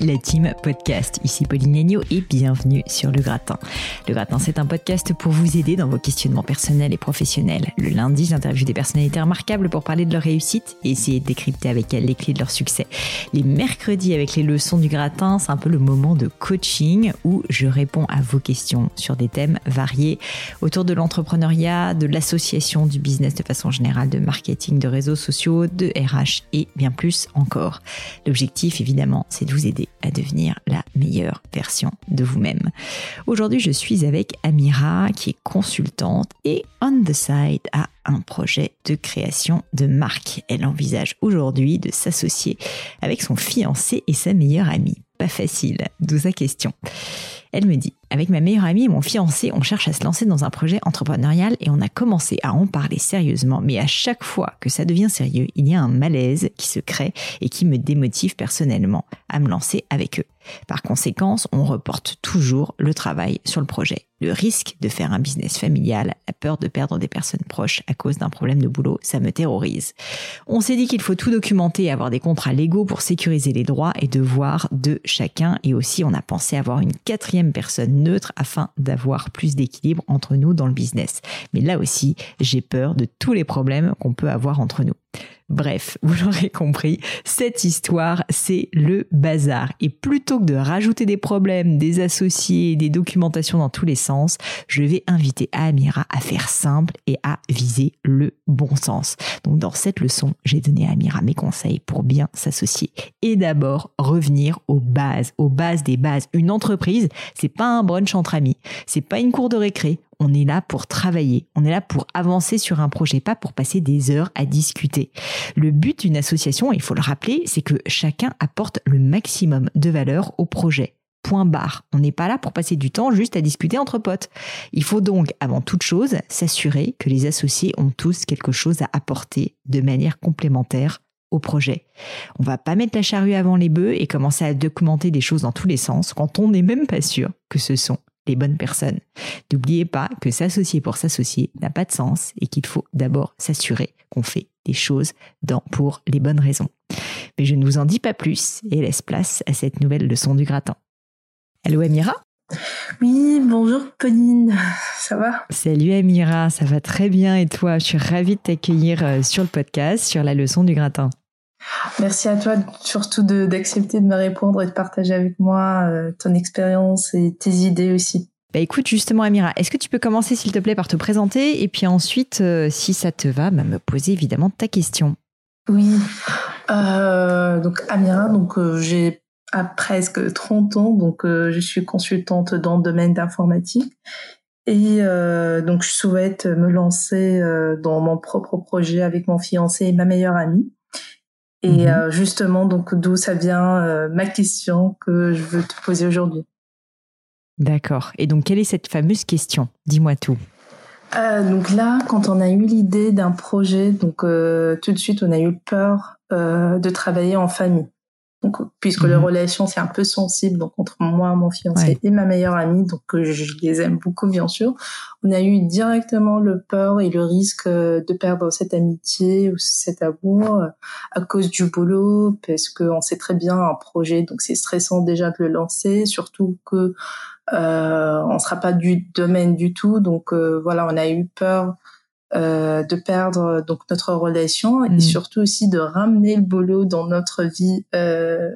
La team podcast, ici Pauline Agneau et bienvenue sur Le Gratin. Le Gratin, c'est un podcast pour vous aider dans vos questionnements personnels et professionnels. Le lundi, j'interviewe des personnalités remarquables pour parler de leur réussite et essayer de décrypter avec elles les clés de leur succès. Les mercredis, avec les leçons du Gratin, c'est un peu le moment de coaching où je réponds à vos questions sur des thèmes variés autour de l'entrepreneuriat, de l'association, du business de façon générale, de marketing, de réseaux sociaux, de RH et bien plus encore. L'objectif, évidemment, c'est vous aider à devenir la meilleure version de vous-même. Aujourd'hui, je suis avec Amira qui est consultante et on the side a un projet de création de marque. Elle envisage aujourd'hui de s'associer avec son fiancé et sa meilleure amie. Pas facile, d'où sa question. Elle me dit, avec ma meilleure amie et mon fiancé, on cherche à se lancer dans un projet entrepreneurial et on a commencé à en parler sérieusement, mais à chaque fois que ça devient sérieux, il y a un malaise qui se crée et qui me démotive personnellement à me lancer avec eux. Par conséquent, on reporte toujours le travail sur le projet. Le risque de faire un business familial, la peur de perdre des personnes proches à cause d'un problème de boulot, ça me terrorise. On s'est dit qu'il faut tout documenter avoir des contrats légaux pour sécuriser les droits et devoirs de chacun. Et aussi, on a pensé avoir une quatrième personne neutre afin d'avoir plus d'équilibre entre nous dans le business. Mais là aussi, j'ai peur de tous les problèmes qu'on peut avoir entre nous. Bref, vous l'aurez compris, cette histoire, c'est le bazar. Et plutôt que de rajouter des problèmes, des associés, des documentations dans tous les sens, je vais inviter Amira à faire simple et à viser le bon sens. Donc dans cette leçon, j'ai donné à Amira mes conseils pour bien s'associer. Et d'abord, revenir aux bases, aux bases des bases. Une entreprise, c'est pas un brunch entre amis, c'est pas une cour de récré on est là pour travailler, on est là pour avancer sur un projet, pas pour passer des heures à discuter. Le but d'une association, il faut le rappeler, c'est que chacun apporte le maximum de valeur au projet. Point barre. On n'est pas là pour passer du temps juste à discuter entre potes. Il faut donc, avant toute chose, s'assurer que les associés ont tous quelque chose à apporter de manière complémentaire au projet. On va pas mettre la charrue avant les bœufs et commencer à documenter des choses dans tous les sens quand on n'est même pas sûr que ce sont les bonnes personnes. N'oubliez pas que s'associer pour s'associer n'a pas de sens et qu'il faut d'abord s'assurer qu'on fait des choses dans, pour les bonnes raisons. Mais je ne vous en dis pas plus et laisse place à cette nouvelle leçon du gratin. Allô Amira? Oui, bonjour Pauline, ça va? Salut Amira, ça va très bien et toi? Je suis ravie de t'accueillir euh, sur le podcast sur la leçon du gratin. Merci à toi surtout d'accepter de, me répondre et de partager avec moi euh, ton expérience et tes idées aussi. Bah écoute justement Amira, est-ce que tu peux commencer s'il te plaît par te présenter et puis ensuite, euh, si ça te va, bah, me poser évidemment ta question. Oui, euh, donc Amira, donc j'ai à presque 30 ans, donc je suis consultante dans le domaine d'informatique et donc je souhaite me lancer dans mon propre projet avec mon fiancé et ma meilleure amie. Et euh, justement, donc d'où ça vient euh, ma question que je veux te poser aujourd'hui. D'accord. Et donc, quelle est cette fameuse question? Dis-moi tout. Euh, donc là, quand on a eu l'idée d'un projet, donc euh, tout de suite, on a eu peur de travailler en famille. Donc, puisque les mhm. relations c'est un peu sensible, donc entre moi, mon fiancé et ma meilleure amie, donc je les aime beaucoup bien sûr, on a eu directement le peur et le risque euh, de perdre cette amitié ou cet amour euh, à cause du boulot, parce qu'on sait très bien un projet, donc c'est stressant déjà de le lancer, surtout que euh, on sera pas du domaine du tout. Donc euh, voilà, on a eu peur euh, de perdre donc notre relation et mm. surtout aussi de ramener le boulot dans notre vie euh,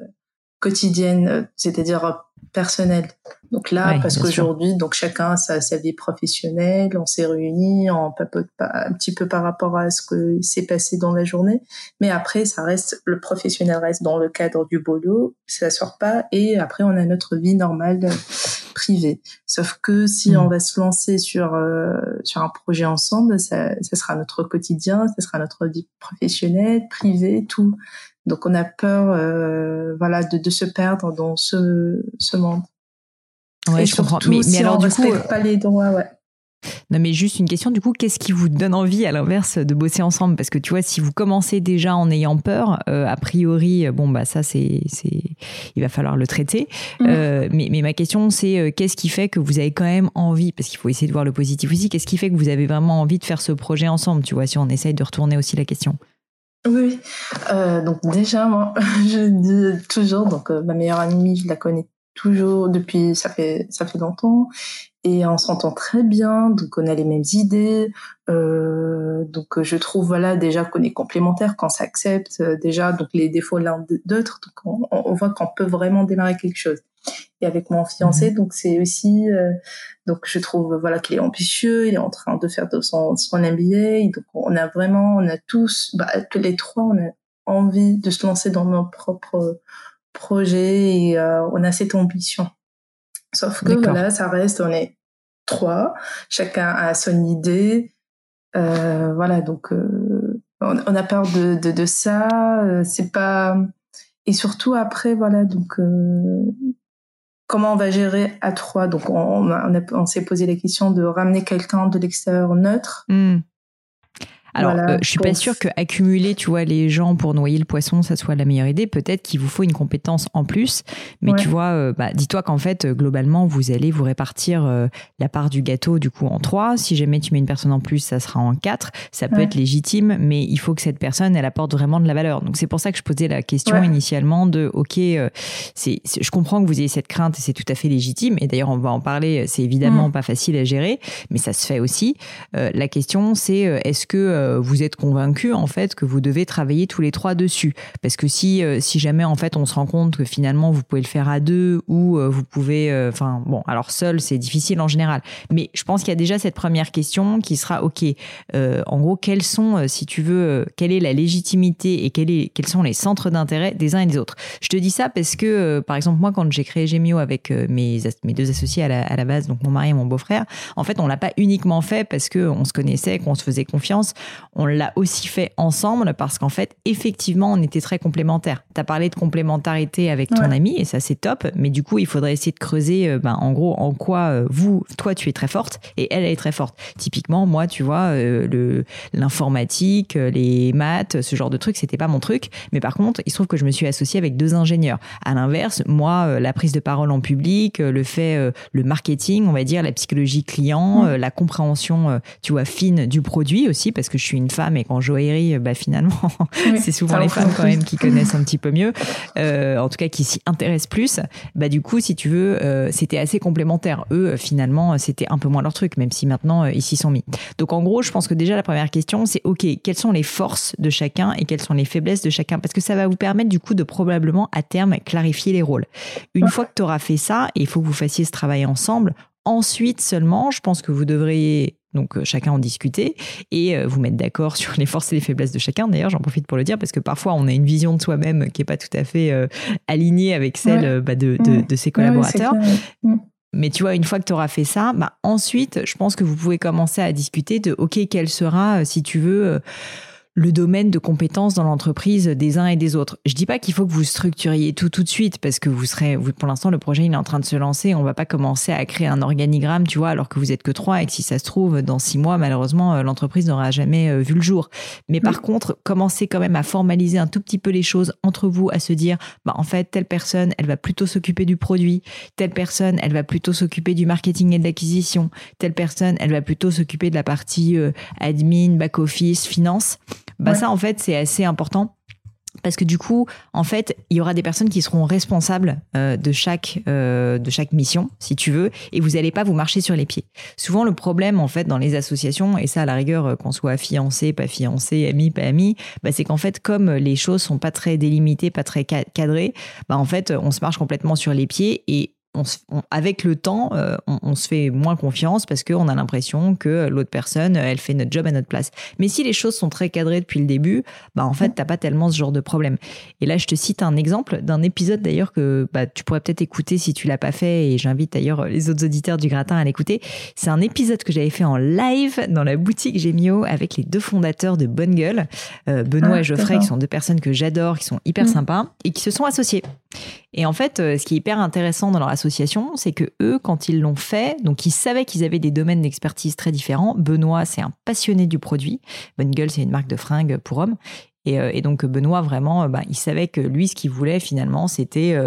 quotidienne, c'est-à-dire personnelle. Donc là, parce qu'aujourd'hui, donc chacun a sa, sa, vie professionnelle, on s'est réunis, on papote pas un petit peu par rapport à ce que s'est passé dans la journée, mais après, ça reste le professionnel reste dans le cadre du boulot, ça sort pas, et après, on a notre vie normale privée. Sauf que si mm. on va se lancer sur euh, sur un projet ensemble, ça, ça sera notre quotidien, ça sera notre vie professionnelle, privée, tout. Donc on a peur, euh, voilà, de, de se perdre dans ce ce monde. Ouais, je comprends. Mais, mais alors, du coup, pas les droits, ouais. Non, mais juste une question, du coup, qu'est-ce qui vous donne envie, à l'inverse, de bosser ensemble? Parce que tu vois, si vous commencez déjà en ayant peur, euh, a priori, bon, bah ça, c'est, c'est, il va falloir le traiter. Mmh. Euh, mais, mais ma question, c'est euh, qu'est-ce qui fait que vous avez quand même envie, parce qu'il faut essayer de voir le positif aussi, qu'est-ce qui fait que vous avez vraiment envie de faire ce projet ensemble? Tu vois, si on essaye de retourner aussi la question. Oui, euh, donc déjà, moi, je dis toujours, donc ma meilleure amie, je la connais toujours depuis ça fait ça fait longtemps et on s'entend très bien donc on a les mêmes idées. Euh, donc je trouve voilà déjà qu'on est complémentaires qu'on s'accepte euh, déjà donc les défauts l'un d'autre donc on, voit qu'on peut vraiment démarrer quelque chose et avec mon fiancé mhm. donc c'est aussi euh, donc je trouve voilà qu'il est ambitieux il est en train de faire de son son MBA donc on a vraiment on a tous bah, tous les trois on a envie de se lancer dans nos propres projet et euh, on a cette ambition. Sauf que voilà, ça reste, on est trois, chacun a son idée. Euh, voilà, donc euh, on, a peur de, de, de ça. c'est pas et surtout après, voilà, donc comment on va gérer à trois. Donc on, s'est posé la question de ramener quelqu'un de l'extérieur neutre. Hmm. Alors, euh, je suis pas sûre que accumuler, tu vois, les gens pour noyer le poisson, ça soit la meilleure idée. Peut-être qu'il vous faut une compétence en plus, mais tu vois, euh, bah, dis-toi qu'en fait, globalement, vous allez vous répartir euh, la part du gâteau du coup en trois. Si jamais tu mets une personne en plus, ça sera en quatre. Ça peut être légitime, mais il faut que cette personne, elle apporte vraiment de la valeur. Donc c'est pour ça que je posais la question initialement de, ok, c'est, je comprends que vous ayez cette crainte et c'est tout à fait légitime. Et d'ailleurs, on va en parler. C'est évidemment mm. pas facile à gérer, mais ça se fait aussi. la question, c'est est-ce que euh, vous êtes convaincu en fait que vous devez travailler tous les trois dessus. Parce que si euh, si jamais en fait on se rend compte que finalement vous pouvez le faire à deux ou euh, vous pouvez enfin bon alors seul c'est difficile en général. Mais je pense qu'il y a déjà cette première question qui sera ok en gros quels sont si tu veux quelle est la légitimité et quel quels sont les centres d'intérêt des uns et des autres? Je te dis ça parce que par exemple moi quand j'ai créé Gemio avec mes mes deux associés à la, à la base donc mon mari et mon beau-frère en fait on l'a pas uniquement fait parce que on se connaissait qu'on se faisait confiance on l'a aussi fait ensemble parce qu'en fait, effectivement, on était très complémentaires. Tu as parlé de complémentarité avec ton ami et ça, c'est top. Mais du coup, il faudrait essayer de creuser, euh, ben, en gros, en quoi euh, vous, toi, tu es très forte et elle, elle est très forte. Typiquement, moi, tu vois, euh, le l'informatique, les maths, ce genre de trucs, c'était pas mon truc. Mais par contre, il se trouve que je me suis associée avec deux ingénieurs. À l'inverse, moi, la prise de parole en public, le fait, le marketing, on va dire, la psychologie client, la compréhension, tu vois, fine du produit aussi, parce que je suis une femme et qu'en joaillerie, bah, finalement, c'est souvent les femmes quand même qui connaissent un petit peu mieux, euh, en tout cas qui s'y intéressent plus. Bah, du coup, si tu veux, euh, c'était assez complémentaire. Eux, finalement, c'était un peu moins leur truc, même si maintenant, euh, ils s'y sont mis. Donc, en gros, je pense que déjà, la première question, c'est OK, quelles sont les forces de chacun et quelles sont les faiblesses de chacun? Parce que ça va vous permettre, du coup, de probablement, à terme, clarifier les rôles. Une fois que tu auras fait ça, et il faut que vous fassiez ce travail ensemble, Ensuite seulement, je pense que vous devriez donc euh, chacun en discuter et euh, vous mettre d'accord sur les forces et les faiblesses de chacun. D'ailleurs, j'en profite pour le dire parce que parfois on a une vision de soi-même qui est pas tout à fait euh, alignée avec celle bah, de, de, ses collaborateurs. Mm. mais tu vois, une fois que tu auras fait ça, bah, ensuite, je pense que vous pouvez commencer à discuter de, OK, quelle sera, si tu veux, le domaine de compétences dans l'entreprise des uns et des autres. Je dis pas qu'il faut que vous structuriez tout tout de suite parce que vous serez, vous, pour l'instant, le projet il est en train de se lancer. On va pas commencer à créer un organigramme, tu vois, alors que vous êtes que trois et que si ça se trouve dans six mois, malheureusement, euh, l'entreprise n'aura jamais euh, vu le jour. Mais par contre, commencez quand même à formaliser un tout petit peu les choses entre vous, à se dire, bah en fait, telle personne, elle va plutôt s'occuper du produit, telle personne, elle va plutôt s'occuper du marketing et de l'acquisition, telle personne, elle va plutôt s'occuper de la partie euh, admin, back office, finance bah ça en fait c'est assez important parce que du coup, en fait, il y aura des personnes qui seront responsables euh, de chaque euh, de chaque mission, si tu veux, et vous n'allez pas vous marcher sur les pieds. Souvent, le problème, en fait, dans les associations, et ça, à la rigueur, euh, qu'on soit fiancé, pas fiancé, ami, pas ami, bah, c'est qu'en fait, comme les choses sont pas très délimitées, pas très cadrées, bah, en fait, on se marche complètement sur les pieds et avec le temps, euh, on, se fait moins confiance parce qu'on a l'impression que l'autre personne, elle fait notre job à notre place. Mais si les choses sont très cadrées depuis le début, bah en fait, t'as pas tellement ce genre de problème. Et là, je te cite un exemple d'un épisode d'ailleurs que bah, tu pourrais peut-être écouter si tu l'as pas fait, et j'invite d'ailleurs les autres auditeurs du gratin à l'écouter. C'est un épisode que j'avais fait en live dans la boutique Gemio avec les deux fondateurs de Bonne Gueule, euh, Benoît ah, et Geoffrey, qui sont deux personnes que j'adore, qui sont hyper mm. sympas et qui se sont associés. Et en fait, euh, ce qui est hyper intéressant dans leur association, c'est que eux, quand ils l'ont fait, donc ils savaient qu'ils avaient des domaines d'expertise très différents. Benoît, c'est un passionné du produit. Bonne c'est une marque de fringues pour hommes. Et, euh, donc Benoît, vraiment, euh, bah, il savait que lui, ce qu'il voulait finalement, c'était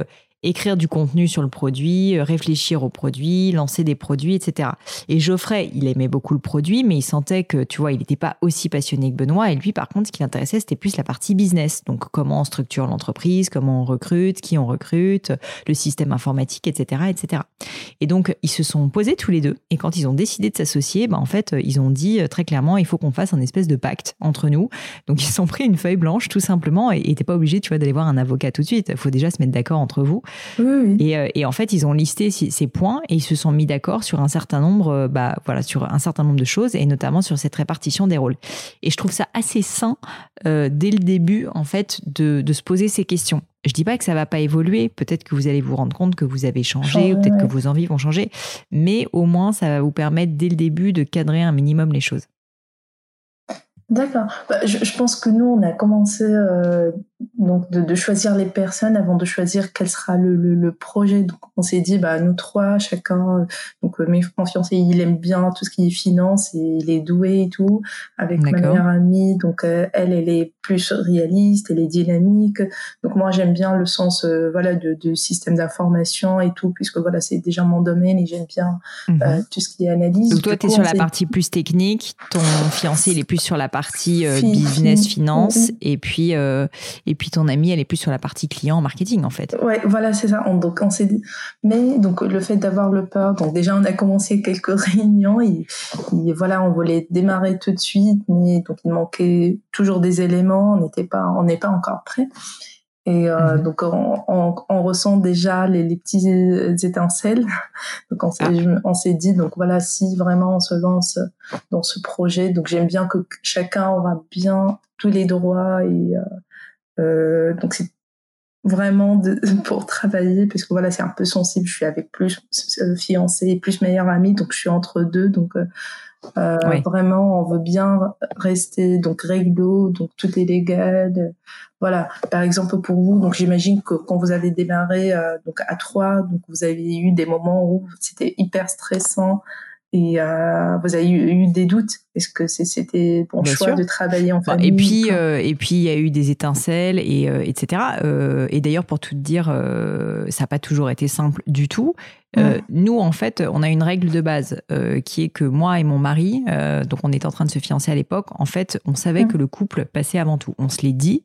écrire du contenu sur le produit, euh, réfléchir au produit, lancer des produits, etc. Et Geoffrey, il aimait beaucoup le produit, mais il sentait que, tu vois, il n'était pas aussi passionné que Benoît. Et lui, par contre, ce qui l'intéressait, c'était plus la partie business. Donc, comment on structure l'entreprise, comment on recrute, qui on recrute, le système informatique, etc., etc. Et donc, ils se sont posés tous les deux. Et quand ils ont décidé de s'associer, bah, en fait, ils ont dit euh, très clairement, il faut qu'on fasse un espèce de pacte entre nous. Donc, ils se sont pris une feuille blanche, tout simplement, et t'es pas obligé, tu vois, d'aller voir un avocat tout de suite. Il faut déjà se mettre d'accord entre vous. Euh, et, en fait, ils ont listé ces points et ils se sont mis d'accord sur un certain nombre, euh, bah, voilà, sur un certain nombre de choses et notamment sur cette répartition des rôles. Et je trouve ça assez sain euh, dès le début, en fait, de, se poser ces questions. Je dis pas que ça va pas évoluer. Peut-être que vous allez vous rendre compte que vous avez changé, ou peut-être que vos envies vont changer, mais au moins ça va vous permettre dès le début de cadrer un minimum les choses. D'accord. Bah, je, je, pense que nous, on a commencé euh, donc de, de, choisir les personnes avant de choisir quel sera le, le, le projet. Donc, on s'est dit, bah nous trois, chacun. Donc, euh, mes fiancé, il aime bien tout ce qui est finance et il est doué et tout. Avec ma meilleure amie, donc euh, elle, elle est plus réaliste, elle est dynamique. Donc moi, j'aime bien le sens, euh, voilà, de, de système d'information et tout, puisque voilà, c'est déjà mon domaine et j'aime bien mhm. tout ce qui est analyse. Donc toi, tu es sur la partie plus technique. Ton fiancé, il est plus sur la partie euh, business, finance, et puis euh, et puis ton ami, elle est plus sur la partie client, marketing en fait. Ouais, voilà, c'est ça. donc on s'est dit, mais donc le fait d'avoir le peur, donc déjà on a commencé quelques réunions, et, voilà, on voulait démarrer tout de suite, mais donc il manquait toujours des éléments, on n'était pas, on n'est pas encore prêt. Et euh, mhm. donc on, on, on, ressent déjà les, les petits étincelles. Donc on s'est, ah. on s'est dit donc voilà si vraiment on se lance dans ce projet, donc j'aime bien que chacun aura bien tous les droits et euh, euh donc c'est vraiment de, pour travailler parce que voilà c'est un peu sensible. Je suis avec plus euh, fiancé, plus meilleure amie, donc je suis entre deux donc euh, euh, Vraiment, on veut bien rester donc réglo, donc tout est légal. Voilà. Par exemple pour vous, donc j'imagine que quand vous avez démarré euh, donc à trois, donc vous avez eu des moments où c'était hyper stressant et euh, vous avez eu, des doutes? Est-ce que c'était bon choix de travailler en famille Et puis, euh, et puis il y a eu des étincelles et euh, etc. Euh, et d'ailleurs, pour tout te dire, ça n'a pas toujours été simple du tout. Nous, en fait, on a une règle de base qui est que moi et mon mari, donc on était en train de se fiancer à l'époque, en fait, on savait que le couple passait avant tout. On se l'est dit.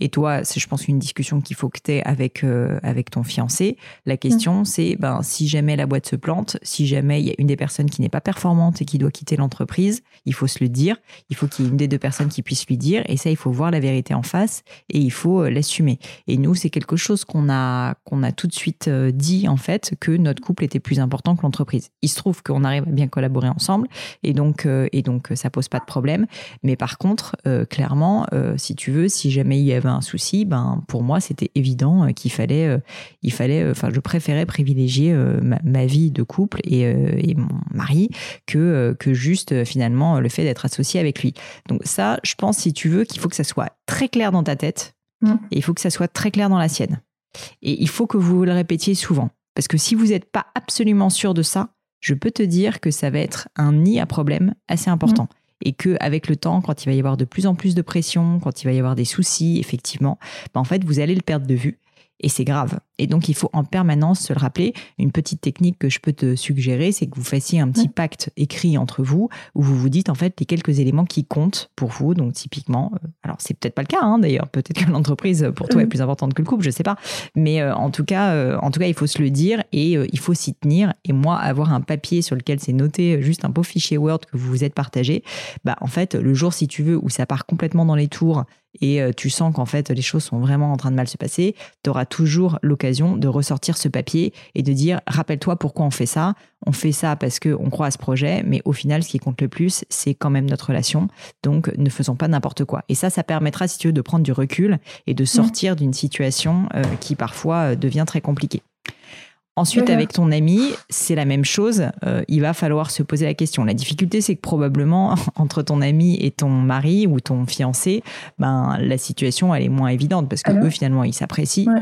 Et toi, c'est, je pense, une discussion qu'il faut que tu aies avec, euh, avec ton fiancé. La question, mm. c'est ben, si jamais la boîte se plante, si jamais il y a une des personnes qui n'est pas performante et qui doit quitter l'entreprise, il faut se le dire. Il faut qu'il y ait une des deux personnes qui puisse lui dire. Et ça, il faut voir la vérité en face et il faut euh, l'assumer. Et nous, c'est quelque chose qu'on a, qu'on a tout de suite euh, dit, en fait, que notre couple était plus important que l'entreprise. Il se trouve qu'on arrive à bien collaborer ensemble et donc, et donc ça pose pas de problème. Mais par contre, clairement, si tu veux, si jamais il y avait un souci, ben pour moi c'était évident euh, qu'il fallait, euh, il fallait, euh, enfin je préférais privilégier ma, vie de couple et, et mon mari que que juste finalement le fait d'être associé avec lui. Donc ça, je pense si tu veux qu'il faut que ça soit très clair dans ta tête mm. et il faut que ça soit très clair dans la sienne. Et il faut que vous le répétiez souvent parce que si vous n'êtes pas absolument sûr de ça, je peux te dire que ça va être un nid à problème assez important. Mm et que avec le temps, quand il va y avoir de plus en plus de pression, quand il va y avoir des soucis, effectivement, ben en fait, vous allez le perdre de vue. Et c'est grave. Et donc, il faut en permanence se le rappeler. Une petite technique que je peux te suggérer, c'est que vous fassiez un petit pacte écrit entre vous où vous vous dites en fait les quelques éléments qui comptent pour vous. Donc, typiquement, euh, alors c'est peut-être pas le cas hein, d'ailleurs, peut-être que l'entreprise pour toi est plus importante que le couple, je sais pas. Mais euh, en tout cas, euh, en tout cas, il faut se le dire et il faut s'y tenir. Et moi, avoir un papier sur lequel c'est noté, juste un beau fichier Word que vous vous êtes partagé, bah en fait, le jour si tu veux où ça part complètement dans les tours et tu sens qu'en fait les choses sont vraiment en train de mal se passer, tu auras toujours l'occasion de ressortir ce papier et de dire rappelle-toi pourquoi on fait ça. On fait ça parce qu'on croit à ce projet, mais au final, ce qui compte le plus, c'est quand même notre relation. Donc, ne faisons pas n'importe quoi. Et ça, ça permettra, si tu veux, de prendre du recul et de sortir d'une situation euh, qui parfois euh, devient très compliquée. Ensuite, avec ton ami, c'est la même chose. Euh, il va falloir se poser la question. La difficulté, c'est que probablement entre ton ami et ton mari ou ton fiancé, ben la situation elle est moins évidente parce que eux finalement ils s'apprécient.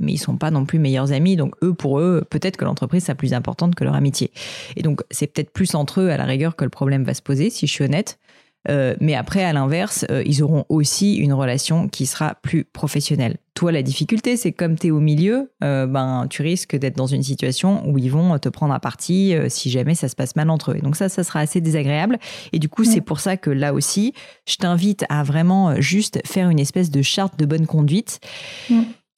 Mais ils sont pas non plus meilleurs amis, donc eux pour eux peut-être que l'entreprise c'est plus importante que leur amitié. Et donc c'est peut-être plus entre eux à la rigueur que le problème va se poser, si je suis honnête. Euh, mais après, à l'inverse, euh, ils auront aussi une relation qui sera plus professionnelle. Toi, la difficulté, c'est comme tu es au milieu, euh, ben, tu risques d'être dans une situation où ils vont te prendre à partie si jamais ça se passe mal entre eux. Et donc ça, ça sera assez désagréable. Et du coup, c'est pour ça que là aussi, je t'invite à vraiment juste faire une espèce de charte de bonne conduite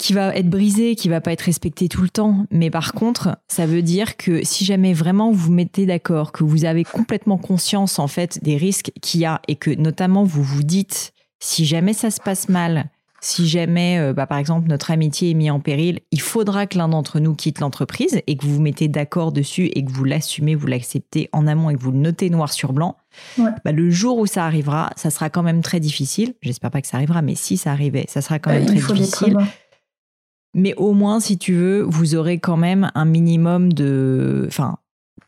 qui va être brisé, qui va pas être respecté tout le temps. Mais par contre, ça veut dire que si jamais vraiment vous vous mettez d'accord, que vous avez complètement conscience en fait des risques qu'il y a et que notamment vous vous dites si jamais ça se passe mal, si jamais euh, bah, par exemple notre amitié est mise en péril, il faudra que l'un d'entre nous quitte l'entreprise et que vous vous mettez d'accord dessus et que vous l'assumez, vous l'acceptez en amont et que vous le notez noir sur blanc. Bah, le jour où ça arrivera, ça sera quand même très difficile. J'espère pas que ça arrivera, mais si ça arrivait, ça sera quand même très difficile. Mais au moins, si tu veux, vous aurez quand même un minimum de, enfin,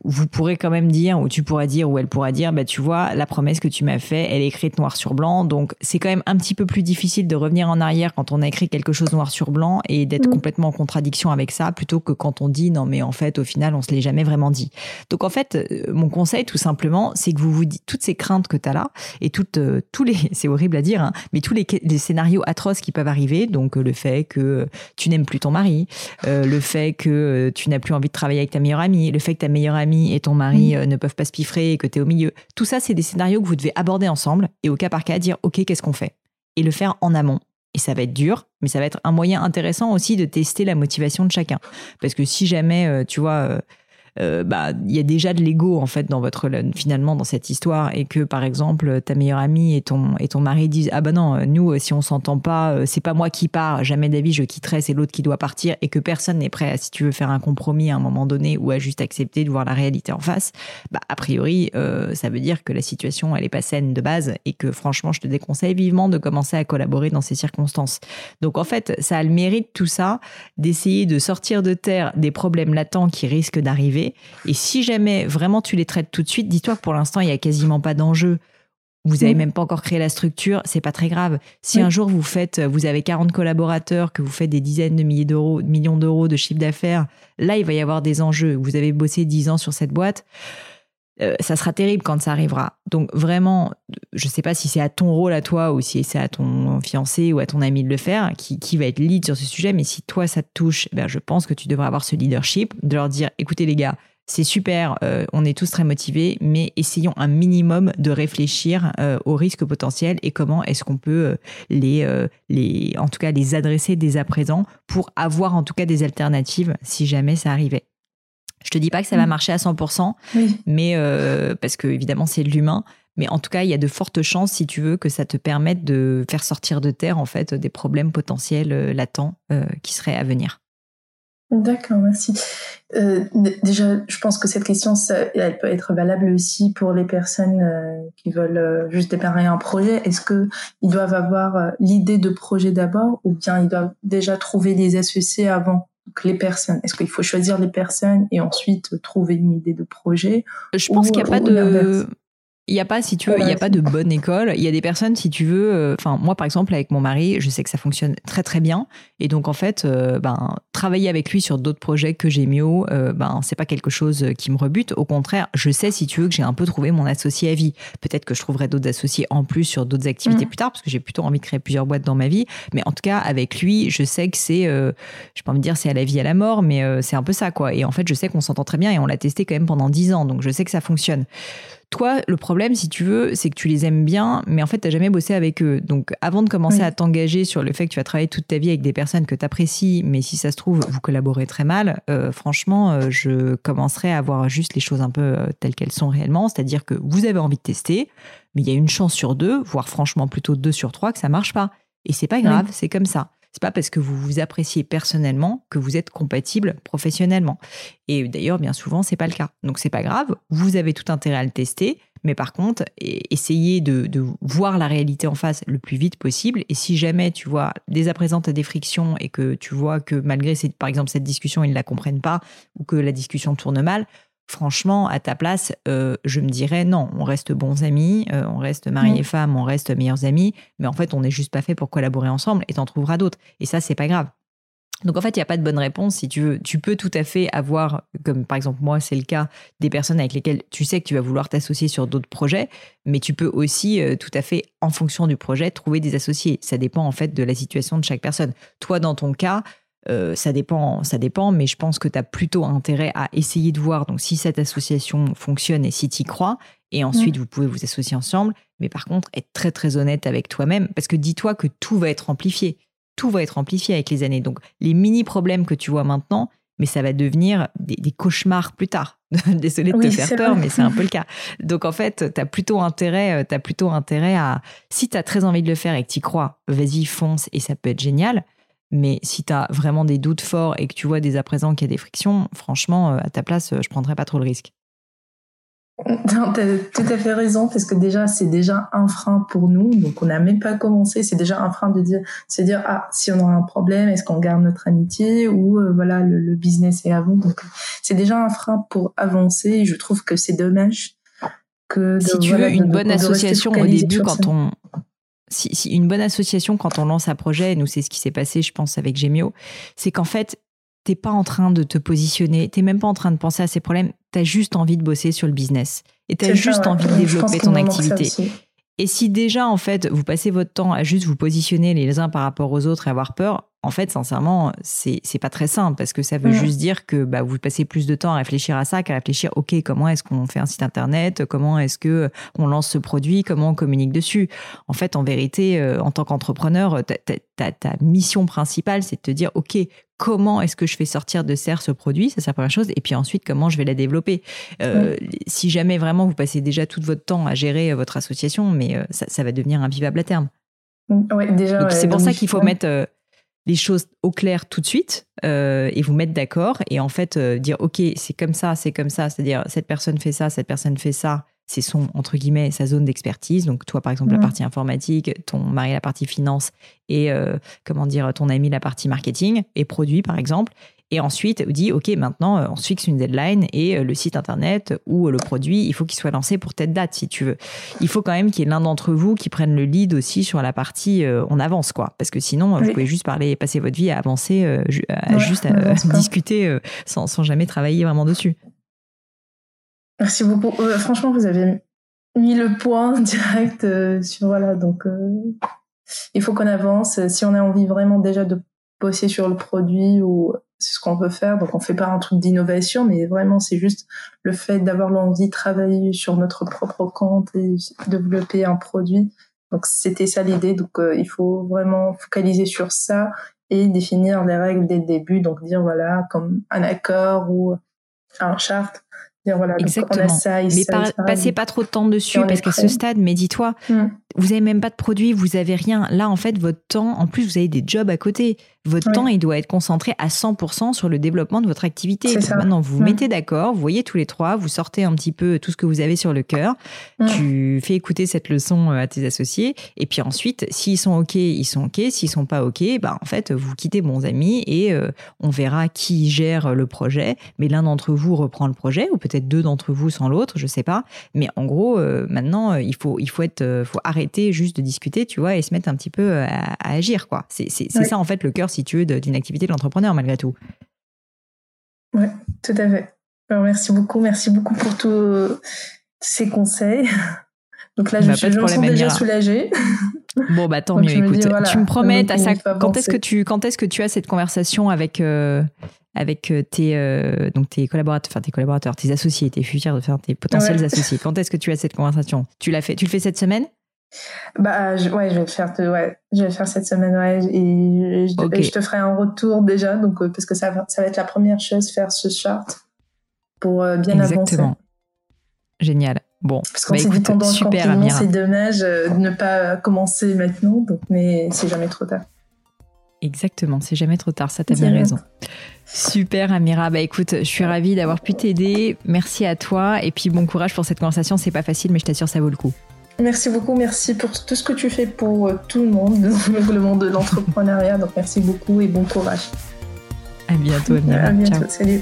vous pourrez quand même dire, ou tu pourras dire, ou elle pourra dire, bah tu vois, la promesse que tu m'as fait, elle est écrite noir sur blanc, donc c'est quand même un petit peu plus difficile de revenir en arrière quand on a écrit quelque chose noir sur blanc et d'être complètement en contradiction avec ça, plutôt que quand on dit non mais en fait au final on se l'est jamais vraiment dit. Donc en fait, euh, mon conseil tout simplement, c'est que vous vous dites toutes ces craintes que tu as là et toutes euh, tous les, c'est horrible à dire, hein, mais tous les, les, scénarios atroces qui peuvent arriver, donc euh, le fait que tu n'aimes plus ton mari, le fait que tu n'as plus envie de travailler avec ta meilleure amie, le fait que ta meilleure amie et ton mari mm. euh, ne peuvent pas se piffrer et que tu es au milieu. Tout ça, c'est des scénarios que vous devez aborder ensemble et au cas par cas dire OK, qu'est-ce qu'on fait? Et le faire en amont. Et ça va être dur, mais ça va être un moyen intéressant aussi de tester la motivation de chacun. Parce que si jamais, euh, tu vois, euh, euh, bah il y a déjà de l'ego en fait dans votre finalement dans cette histoire et que par exemple ta meilleure amie et ton et ton mari disent ah bah non nous si on s'entend pas euh, c'est pas moi qui pars jamais d'avis je quitterai c'est l'autre qui doit partir et que personne n'est prêt à si tu veux faire un compromis à un moment donné ou à juste accepter de voir la réalité en face bah a priori euh, ça veut dire que la situation elle est pas saine de base et que franchement je te déconseille vivement de commencer à collaborer dans ces circonstances. Donc en fait ça a le mérite tout ça d'essayer de sortir de terre des problèmes latents qui risquent d'arriver et si jamais vraiment tu les traites tout de suite, dis-toi que pour l'instant, il y a quasiment pas d'enjeu. Vous n'avez même pas encore créé la structure, c'est pas très grave. Si un jour vous faites, vous avez 40 collaborateurs, que vous faites des dizaines de milliers d'euros, millions d'euros de chiffre d'affaires, là, il va y avoir des enjeux. Vous avez bossé 10 ans sur cette boîte. Euh, ça sera terrible quand ça arrivera. Donc vraiment, je ne sais pas si c'est à ton rôle à toi ou si c'est à ton fiancé ou à ton ami de le faire, qui, va être lead sur ce sujet, mais si toi ça te touche, ben je pense que tu devrais avoir ce leadership, de leur dire, écoutez les gars, c'est super, euh, on est tous très motivés, mais essayons un minimum de réfléchir euh, aux risques potentiels et comment est-ce qu'on peut les, les, en tout cas, les adresser dès à présent pour avoir en tout cas des alternatives si jamais ça arrivait. Je te dis pas que ça va mm. marcher à 100%, mais euh, parce que évidemment c'est de l'humain. Mais en tout cas, il y a de fortes chances, si tu veux, que ça te permette de faire sortir de terre en fait des problèmes potentiels euh, latents euh, qui seraient à venir. D'accord, merci. déjà, je pense que cette question, elle peut être valable aussi pour les personnes qui veulent juste démarrer un projet. Est-ce que ils doivent avoir l'idée de projet d'abord, ou bien ils doivent déjà trouver des associés avant? Les personnes Est-ce qu'il faut choisir les personnes et ensuite trouver une idée de projet Je pense qu'il n'y a pas de il n'y a pas, si tu veux, il n'y a pas de bonne école. Il y a des personnes, si tu veux, euh, enfin, moi, par exemple, avec mon mari, je sais que ça fonctionne très, très bien. Et donc, en fait, euh, ben, travailler avec lui sur d'autres projets que j'ai mieux, euh, ben, c'est pas quelque chose qui me rebute. Au contraire, je sais, si tu veux, que j'ai un peu trouvé mon associé à vie. Peut-être que je trouverai d'autres associés en plus sur d'autres activités mmh. plus tard, parce que j'ai plutôt envie de créer plusieurs boîtes dans ma vie. Mais en tout cas, avec lui, je sais que c'est, je je peux pas me dire c'est à la vie, à la mort, mais c'est un peu ça, quoi. Et en fait, je sais qu'on s'entend très bien et on l'a testé quand même pendant dix ans. Donc, je sais que ça fonctionne. Toi, le problème, si tu veux, c'est que tu les aimes bien, mais en fait, tu n'as jamais bossé avec eux. Donc, avant de commencer à t'engager sur le fait que tu vas travailler toute ta vie avec des personnes que tu apprécies, mais si ça se trouve, vous collaborez très mal, euh, franchement, euh, je commencerai à voir juste les choses un peu euh, telles qu'elles sont réellement. C'est-à-dire que vous avez envie de tester, mais il y a une chance sur deux, voire franchement plutôt deux sur trois, que ça marche pas. Et c'est pas grave, c'est comme ça. C'est pas parce que vous vous appréciez personnellement que vous êtes compatible professionnellement. Et d'ailleurs, bien souvent, c'est pas le cas. Donc c'est pas grave. Vous avez tout intérêt à le tester. Mais par contre, essayez de, voir la réalité en face le plus vite possible. Et si jamais tu vois dès à présent tu as des frictions et que tu vois que malgré par exemple cette discussion ils ne la comprennent pas ou que la discussion tourne mal, franchement, à ta place, euh, je me dirais non, on reste bons amis, euh, on reste mari et femme, on reste meilleurs amis, mais en fait, on n'est juste pas fait pour collaborer ensemble et t'en trouveras d'autres. Et ça, c'est pas grave. Donc en fait, il n'y a pas de bonne réponse. Si tu veux, tu peux tout à fait avoir, comme par exemple moi, c'est le cas, des personnes avec lesquelles tu sais que tu vas vouloir t'associer sur d'autres projets, mais tu peux aussi euh, tout à fait, en fonction du projet, trouver des associés. Ça dépend en fait de la situation de chaque personne. Toi, dans ton cas, euh, ça dépend, ça dépend, mais je pense que tu as plutôt intérêt à essayer de voir donc si cette association fonctionne et si tu y crois, et ensuite vous pouvez vous associer ensemble. Mais par contre, être très très honnête avec toi-même, parce que dis-toi que tout va être amplifié, tout va être amplifié avec les années. Donc les mini problèmes que tu vois maintenant, mais ça va devenir des, cauchemars plus tard. Désolée de te faire peur, mais c'est un peu le cas. Donc en fait, tu as plutôt intérêt, euh, as plutôt intérêt à, si tu as très envie de le faire et que tu y crois, vas-y, fonce et ça peut être génial. Mais si tu as vraiment des doutes forts et que tu vois dès à présent qu'il y a des frictions, franchement, euh, à ta place, euh, je prendrais pas trop le risque. Tu as tout à fait raison parce que déjà c'est déjà un frein pour nous donc on n'a même pas commencé. C'est déjà un frein de dire se dire ah si on a un problème est-ce qu'on garde notre amitié ou euh, voilà le, business est avant. Donc c'est déjà un frein pour avancer et je trouve que c'est dommage que si tu veux une bonne association au début quand on si, une bonne association quand on lance un projet, et nous c'est ce qui s'est passé, je pense, avec Gemio, c'est qu'en fait, t'es pas en train de te positionner, t'es même pas en train de penser à ces problèmes, tu as juste envie de bosser sur le business. Et tu as juste envie de développer ton activité. Et si déjà, en fait, vous passez votre temps à juste vous positionner les uns par rapport aux autres et avoir peur, en fait, sincèrement, c'est pas très simple parce que ça veut juste dire que bah, vous passez plus de temps à réfléchir à ça qu'à réfléchir, ok, comment est-ce qu'on fait un site internet, comment est-ce que on lance ce produit, comment on communique dessus. En fait, en vérité, euh, en tant qu'entrepreneur, ta, ta, mission principale, c'est de te dire, ok, comment est-ce que je fais sortir de serre ce produit, ça c'est la première chose, et puis ensuite comment je vais la développer. Euh, si jamais vraiment vous passez déjà tout votre temps à gérer euh, votre association, mais ça, ça va devenir invivable à terme. Ouais, déjà. c'est pour ça qu'il faut mettre les choses au clair tout de suite euh, et vous mettre d'accord et en fait euh, dire ok c'est comme ça c'est comme ça c'est-à-dire cette personne fait ça cette personne fait ça c'est son entre guillemets sa zone d'expertise. Donc toi par exemple la partie informatique ton mari la partie finance et euh, comment dire ton ami la partie marketing et produit par exemple. Et ensuite dit ok maintenant euh, on se fixe une deadline et euh, le site internet ou le produit il faut qu'il soit lancé pour telle date si tu veux. Il faut quand même qu'il y ait l'un d'entre vous qui prenne le lead aussi sur la partie on avance quoi. Parce que sinon vous pouvez juste parler passer votre vie à avancer juste à, discuter sans, sans jamais travailler vraiment dessus merci beaucoup franchement vous avez mis le point direct sur voilà donc il faut qu'on avance si on a envie vraiment déjà de bosser sur le produit ou c'est ce qu'on veut faire. Donc on fait pas un truc d'innovation, mais vraiment c'est juste le fait d'avoir l'envie de travailler sur notre propre compte et développer un produit. Donc c'était ça l'idée. Donc euh, il faut vraiment focaliser sur ça et définir les règles dès le début. Donc dire voilà comme un accord ou un charte. Dire voilà Exactement. ça, mais passez pas trop de temps dessus parce qu'à ce stade, mais dis-toi, mm. Vous avez même pas de produit, vous avez rien. Là, en fait, votre temps, en plus, vous avez des jobs à côté. Votre temps, il doit être concentré à 100% sur le développement de votre activité. Maintenant, vous vous mettez d'accord, vous voyez tous les trois, vous sortez un petit peu tout ce que vous avez sur le cœur. Tu fais écouter cette leçon euh, à tes associés. Et puis ensuite, s'ils sont OK, ils sont OK. S'ils sont pas OK, bah, en fait, vous quittez bons amis et euh, on verra qui gère le projet. Mais l'un d'entre vous reprend le projet ou peut-être deux d'entre vous sans l'autre, je sais pas. Mais en gros, euh, maintenant, il faut, il faut être, faut arrêter juste de discuter, tu vois, et se mettre un petit peu à, agir, quoi. C'est ça, en fait, le cœur si tu veux, d'une activité de l'entrepreneur, malgré tout. Oui, tout à fait. Alors, merci beaucoup, merci beaucoup pour tous ces conseils. Donc là, je, bah, je me sens déjà soulagée. Bon, bah tant mieux. Écoute, tu me promets, ça, quand est-ce que tu, quand est-ce que tu as cette conversation avec euh, avec euh, tes euh, donc tes collaborateurs, enfin tes collaborateurs, tes associés, tes futurs, enfin tes potentiels associés? Quand est-ce que tu as cette conversation? Tu l'as fait, tu le fais cette semaine? Bah je, ouais, je vais le faire, ouais, je vais le faire cette semaine, ouais, et je, te ferai un retour déjà, donc euh, parce que ça va, ça va être la première chose, faire ce chart pour euh, bien Exactement. avancer. Génial. Bon, parce qu'on bah, s'est dit pendant le c'est dommage euh, de ne pas commencer maintenant, donc, mais c'est jamais trop tard. Exactement, c'est jamais trop tard, ça t'as bien raison. Super Amira, bah écoute, je suis ravie d'avoir pu t'aider, merci à toi, et puis bon courage pour cette conversation, c'est pas facile, mais je t'assure ça vaut le coup. Merci beaucoup, merci pour tout ce que tu fais pour euh, tout le monde, le monde de l'entrepreneuriat. Donc merci beaucoup et bon courage. À bientôt, Amira. À bientôt, salut.